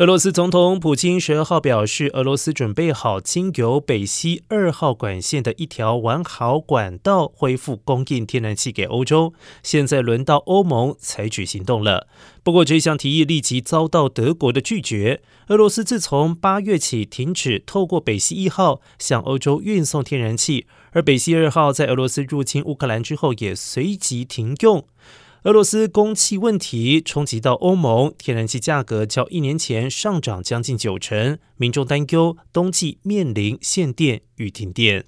俄罗斯总统普京十二号表示，俄罗斯准备好经由北溪二号管线的一条完好管道恢复供应天然气给欧洲。现在轮到欧盟采取行动了。不过，这项提议立即遭到德国的拒绝。俄罗斯自从八月起停止透过北溪一号向欧洲运送天然气，而北溪二号在俄罗斯入侵乌克兰之后也随即停用。俄罗斯供气问题冲击到欧盟，天然气价格较一年前上涨将近九成，民众担忧冬季面临限电与停电。